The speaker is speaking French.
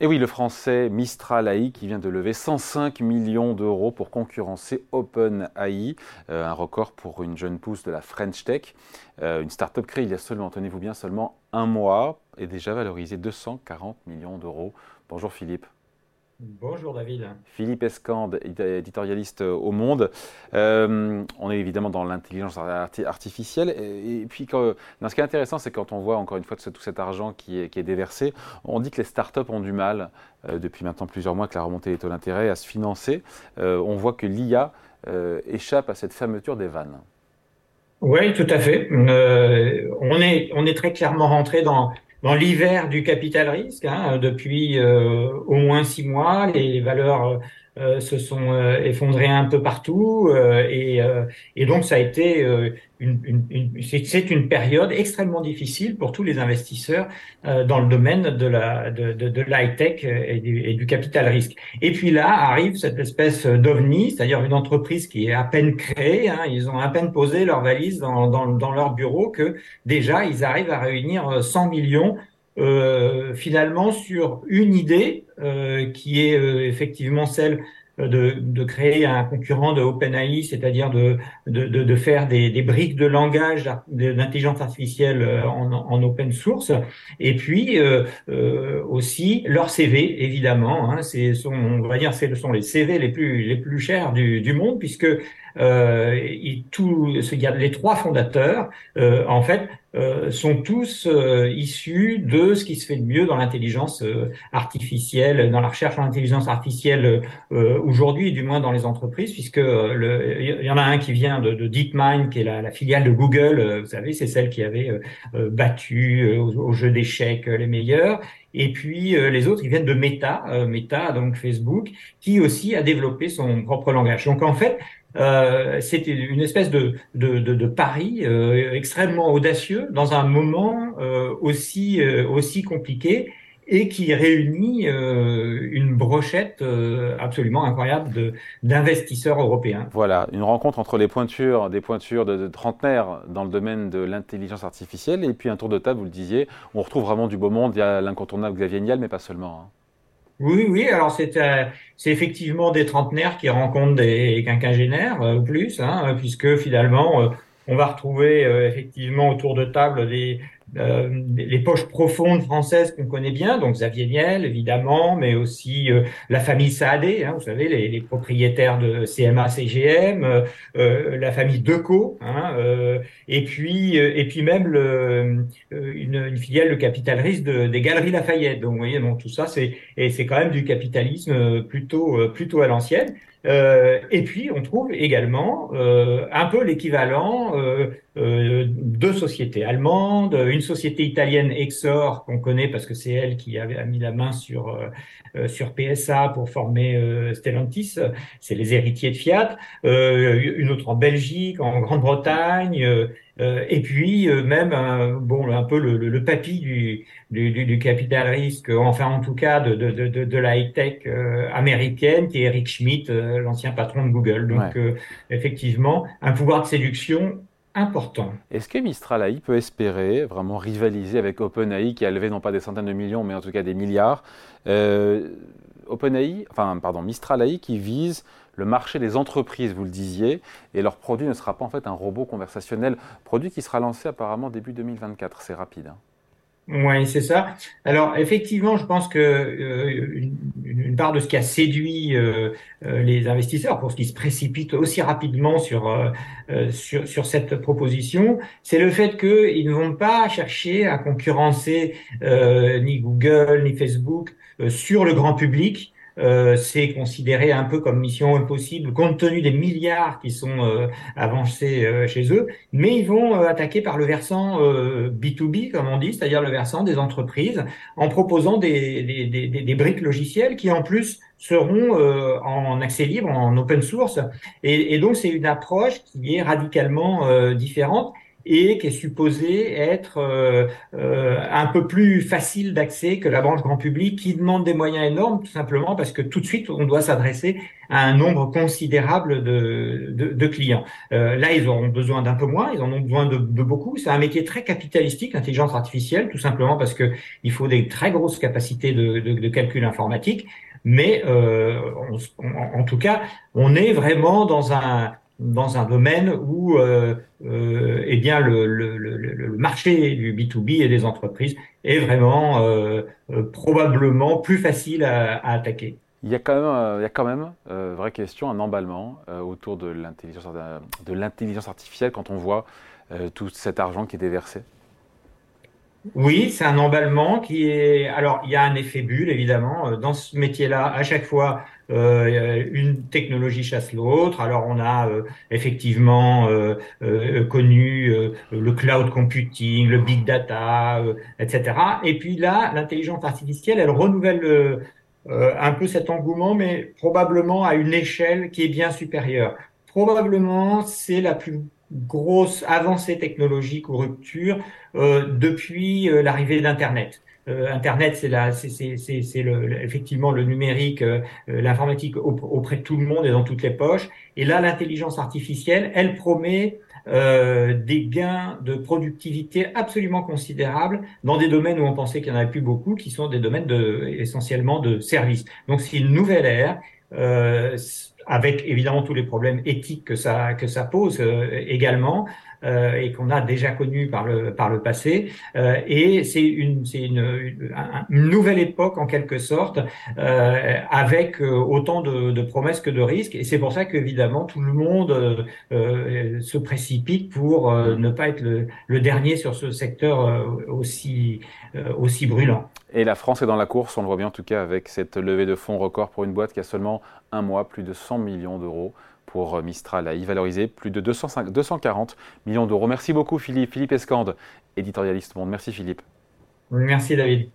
Et oui, le français Mistral AI qui vient de lever 105 millions d'euros pour concurrencer OpenAI, euh, un record pour une jeune pousse de la French Tech. Euh, une start-up créée il y a seulement, tenez-vous bien, seulement un mois et déjà valorisée 240 millions d'euros. Bonjour Philippe. Bonjour David. Philippe Escande, éditorialiste au Monde. Euh, on est évidemment dans l'intelligence artificielle. Et, puis, ce qui est intéressant, c'est quand on voit encore une fois tout cet argent qui est, déversé, on dit que les startups ont du mal, euh, depuis maintenant plusieurs mois que la remontée des taux d'intérêt, à se financer. Euh, on voit que l'IA échappe à cette fermeture des vannes. Oui, tout à fait. on, est, on est très clairement rentré dans dans l'hiver du capital risque, hein, depuis euh, au moins six mois, les valeurs euh, se sont euh, effondrées un peu partout et, et, donc ça a été une, une, c'est une période extrêmement difficile pour tous les investisseurs dans le domaine de la de, de, de l'high tech et du, et du, capital risque. Et puis là arrive cette espèce d'ovni, c'est-à-dire une entreprise qui est à peine créée. Hein, ils ont à peine posé leur valise dans, dans, dans leur bureau que déjà ils arrivent à réunir 100 millions euh, finalement sur une idée euh, qui est euh, effectivement celle de, de, créer un concurrent de OpenAI, c'est-à-dire de, de, de, faire des, des, briques de langage d'intelligence artificielle en, en, open source, et puis euh, aussi leur CV, évidemment. Hein, c'est on va dire, ce sont les CV les plus les plus chers du, du monde, puisque euh, tout, les trois fondateurs, euh, en fait, euh, sont tous euh, issus de ce qui se fait de mieux dans l'intelligence euh, artificielle, dans la recherche en intelligence artificielle aujourd'hui, du moins dans les entreprises, puisque il y en a un qui vient de, de DeepMind, qui est la, la, filiale de Google, vous savez, c'est celle qui avait battu au, au, jeu d'échecs les meilleurs. Et puis les autres, ils viennent de Meta, Meta, donc Facebook, qui aussi a développé son propre langage. Donc en fait, euh, c'était une espèce de, de, de, de pari euh, extrêmement audacieux dans un moment euh, aussi, euh, aussi compliqué et qui réunit euh, une brochette absolument incroyable d'investisseurs européens. Voilà, une rencontre entre les pointures, des pointures de, de dans le domaine de l'intelligence artificielle et puis un tour de table, vous le disiez, on retrouve vraiment du beau monde, il y a l'incontournable Xavier Niel, mais pas seulement. Hein. Oui, oui. Alors c'est euh, c'est effectivement des trentenaires qui rencontrent des quinquagénaires euh, plus, hein, puisque finalement euh, on va retrouver effectivement autour de table des euh, les poches profondes françaises qu'on connaît bien, donc Xavier Niel évidemment, mais aussi euh, la famille Saadé, hein, vous savez, les, les, propriétaires de CMA CGM, euh, euh, la famille Deco, hein, et puis et puis même le, une, une, filiale de capital risque de, des Galeries Lafayette. Donc vous voyez, donc tout ça c'est et c'est quand même du capitalisme plutôt plutôt à l'ancienne. Euh, et puis, on trouve également euh, un peu l'équivalent euh, euh de sociétés allemandes, une société italienne Exor qu'on connaît parce que c'est elle qui avait a mis la main sur euh, sur PSA pour former Stellantis, c'est les héritiers de Fiat, une autre en Belgique, en Grande-Bretagne, euh, et puis euh, même un, bon un peu le, le, papy du, du, du, capital risque, enfin en tout cas de, de, de, de la high tech euh, américaine, qui est Eric Schmidt, l'ancien patron de Google. Donc effectivement, un pouvoir de séduction important. Est-ce que Mistral AI peut espérer vraiment rivaliser avec OpenAI qui a levé non pas des centaines de millions, mais en tout cas des milliards OpenAI, enfin pardon, Mistral AI qui vise le marché des entreprises, vous le disiez, et leur produit ne sera pas en fait un robot conversationnel, produit qui sera lancé apparemment début 2024. C'est rapide. Hein. Oui, c'est ça. Alors effectivement, je pense que euh, une, part de ce qui a séduit euh, euh, les investisseurs pour ce qui se précipite aussi rapidement sur, sur cette proposition, c'est le fait qu'ils ne vont pas chercher à concurrencer ni Google ni Facebook sur le grand public euh, c'est considéré un peu comme mission impossible compte tenu des milliards qui sont euh, avancés euh, chez eux, mais ils vont attaquer par le versant B2B, comme on dit, c'est-à-dire le versant des entreprises, en proposant des, des, des, des briques logicielles qui en plus seront en accès libre, en open source. Et, et donc c'est une approche qui est radicalement différente et qui est supposé être euh, euh, un peu plus facile d'accès que la branche grand public qui demande des moyens énormes tout simplement parce que tout de suite on doit s'adresser à un nombre considérable de, de, de clients. Euh, là ils auront besoin d'un peu moins, ils en ont besoin de, de beaucoup. C'est un métier très capitalistique, l'intelligence artificielle, tout simplement parce que il faut des très grosses capacités de, de calcul informatique. Mais euh, en tout cas, on est vraiment dans un dans un domaine où euh, euh, eh bien le, le, le, marché du B2B et des entreprises est vraiment euh, euh, probablement plus facile à, à, attaquer. Il y a quand même, il y a quand même vraie question, un emballement autour de l'intelligence, de l'intelligence artificielle quand on voit tout cet argent qui est déversé. Oui, c'est un emballement qui est. Alors, il y a un effet bulle, évidemment. Dans ce métier-là, à chaque fois, euh, une technologie chasse l'autre. Alors on a euh, effectivement euh, euh connu le cloud computing, le big data, etc. Et puis là, l'intelligence artificielle, elle renouvelle un peu cet engouement, mais probablement à une échelle qui est bien supérieure. Probablement, c'est la plus grosse avancée technologique ou rupture depuis l'arrivée d'Internet. Euh, Internet, c'est c'est, le, effectivement le numérique, euh, euh, l'informatique auprès de tout le monde et dans toutes les poches. Et là, l'intelligence artificielle, elle promet euh, des gains de productivité absolument considérables dans des domaines où on pensait qu'il n'y en avait plus beaucoup, qui sont des domaines de, essentiellement de services. Donc c'est une nouvelle ère. Euh, avec évidemment tous les problèmes éthiques que ça que ça pose également, euh, et qu'on a déjà connu par le par le passé. Euh, et c'est une c'est une, une, nouvelle époque en quelque sorte, euh, avec autant de, de, promesses que de risques. Et c'est pour ça qu'évidemment tout le monde se précipite pour ne pas être le, le, dernier sur ce secteur aussi aussi brûlant. Et la France est dans la course, on le voit bien en tout cas avec cette levée de fonds record pour une boîte qui a seulement un mois, plus de 100 millions d'euros pour euh, Mistral à y valoriser plus de 240 millions d'euros. Merci beaucoup Philippe, Philippe Escande, éditorialiste Monde. Merci Philippe. Merci David.